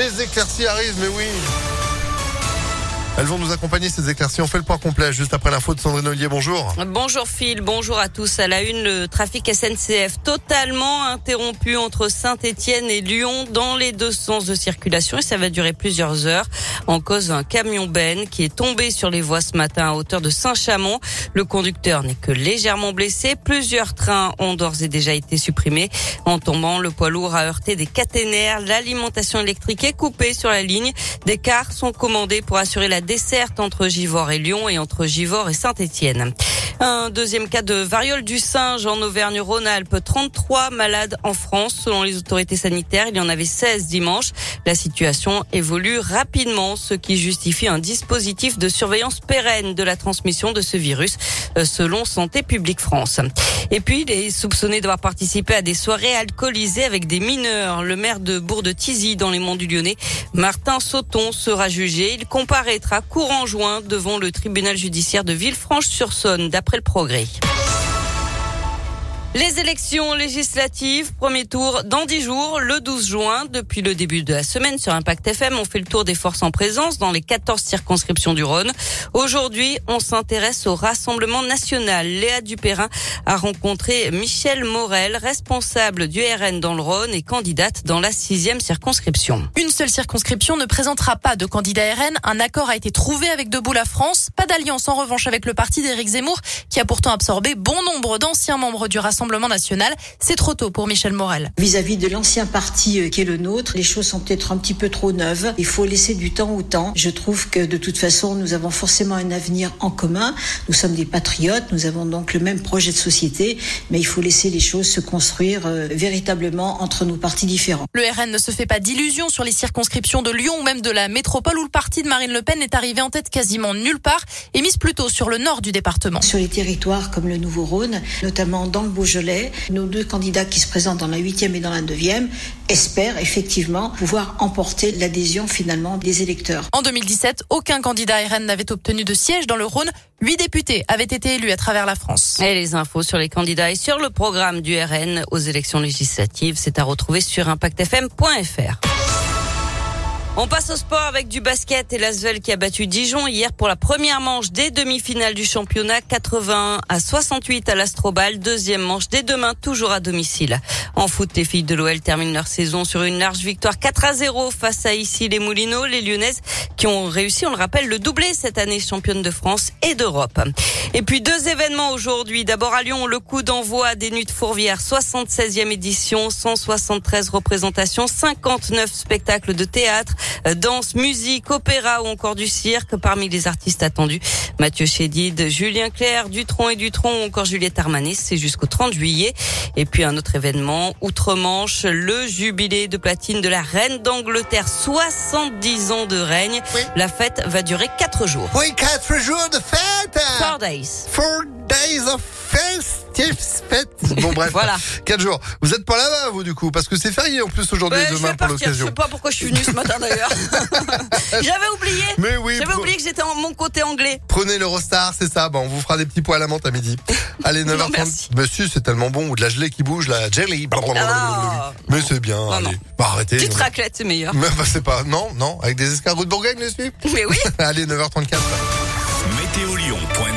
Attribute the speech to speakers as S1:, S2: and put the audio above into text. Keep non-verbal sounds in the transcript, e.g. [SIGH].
S1: Des éclaircies arrivent, mais oui. Elles vont nous accompagner, ces éclaircies. On fait le point complet juste après l'info de Sandrine Ollier. Bonjour.
S2: Bonjour Phil, bonjour à tous. À la une, le trafic SNCF totalement interrompu entre Saint-Etienne et Lyon dans les deux sens de circulation et ça va durer plusieurs heures. En cause un camion Ben qui est tombé sur les voies ce matin à hauteur de Saint-Chamond. Le conducteur n'est que légèrement blessé. Plusieurs trains ont d'ores et déjà été supprimés. En tombant, le poids lourd a heurté des caténaires. L'alimentation électrique est coupée sur la ligne. Des cars sont commandés pour assurer la desserte entre Givors et Lyon et entre Givors et Saint-Étienne. Un deuxième cas de variole du singe en Auvergne-Rhône-Alpes. 33 malades en France. Selon les autorités sanitaires, il y en avait 16 dimanche. La situation évolue rapidement, ce qui justifie un dispositif de surveillance pérenne de la transmission de ce virus, euh, selon Santé publique France. Et puis, il est soupçonné d'avoir participé à des soirées alcoolisées avec des mineurs. Le maire de Bourg-de-Tizy, dans les Monts du Lyonnais, Martin Sauton, sera jugé. Il comparaîtra courant juin devant le tribunal judiciaire de Villefranche-sur-Saône, le progrès. Les élections législatives, premier tour dans dix jours, le 12 juin. Depuis le début de la semaine sur Impact FM, on fait le tour des forces en présence dans les 14 circonscriptions du Rhône. Aujourd'hui, on s'intéresse au Rassemblement national. Léa Dupérin a rencontré Michel Morel, responsable du RN dans le Rhône et candidate dans la sixième circonscription.
S3: Une seule circonscription ne présentera pas de candidat RN. Un accord a été trouvé avec Debout la France. Pas d'alliance en revanche avec le parti d'Éric Zemmour, qui a pourtant absorbé bon nombre d'anciens membres du Rassemblement Rassemblement national. C'est trop tôt pour Michel Morel.
S4: Vis-à-vis de l'ancien parti euh, qui est le nôtre, les choses sont peut-être un petit peu trop neuves. Il faut laisser du temps au temps. Je trouve que de toute façon, nous avons forcément un avenir en commun. Nous sommes des patriotes, nous avons donc le même projet de société, mais il faut laisser les choses se construire euh, véritablement entre nos partis différents.
S3: Le RN ne se fait pas d'illusions sur les circonscriptions de Lyon ou même de la métropole où le parti de Marine Le Pen est arrivé en tête quasiment nulle part et mise plutôt sur le nord du département.
S4: Sur les territoires comme le Nouveau-Rhône, notamment dans le Beaujolais, nos deux candidats qui se présentent dans la huitième et dans la neuvième espèrent effectivement pouvoir emporter l'adhésion finalement des électeurs.
S3: En 2017, aucun candidat RN n'avait obtenu de siège dans le Rhône. Huit députés avaient été élus à travers la France.
S2: Et les infos sur les candidats et sur le programme du RN aux élections législatives, c'est à retrouver sur impactfm.fr. On passe au sport avec du basket et l'Asvel qui a battu Dijon hier pour la première manche des demi-finales du championnat 81 à 68 à l'Astrobal. Deuxième manche dès demain, toujours à domicile. En foot, les filles de l'OL terminent leur saison sur une large victoire 4 à 0 face à ici les Moulineaux, les Lyonnaises qui ont réussi, on le rappelle, le doublé cette année championne de France et d'Europe. Et puis deux événements aujourd'hui. D'abord à Lyon, le coup d'envoi des Nuits de Fourvière, 76e édition, 173 représentations, 59 spectacles de théâtre, danse, musique, opéra ou encore du cirque. Parmi les artistes attendus, Mathieu Chédid, Julien Clerc, Dutron et Dutron ou encore Juliette Armanis. C'est jusqu'au 30 juillet. Et puis un autre événement, outre-Manche, le jubilé de platine de la reine d'Angleterre. 70 ans de règne. La fête va durer 4 jours.
S1: Oui, 4 jours de fête
S2: Four days.
S1: Four days of festive fête. Bon bref, [LAUGHS]
S2: Voilà.
S1: 4 jours. Vous êtes pas là-bas vous du coup parce que c'est férié en plus aujourd'hui
S2: Ouais,
S1: et demain pour
S2: partir. Je
S1: l'occasion.
S2: sais pas pourquoi je suis venue ce matin d'ailleurs. [LAUGHS] J'avais oublié.
S1: Mais oui,
S2: J'avais oublié que j'étais en mon côté anglais.
S1: prenez l'Eurostar, c'est ça. Bon, on vous fera des petits pois à la menthe à midi. Allez, [LAUGHS] 9h30.
S2: merci.
S1: Monsieur, c'est tellement bon ou de la gelée qui bouge, la jelly.
S2: Ah.
S1: Mais c'est bien.
S2: Non,
S1: allez.
S2: non.
S1: Bah, arrêtez.
S2: Petite raclette, c'est meilleur.
S1: Mais bah, c'est pas. Non, non, avec des escargots de Bourgogne, les suites.
S2: Mais oui.
S1: Allez, 9h34.
S5: Météolion.net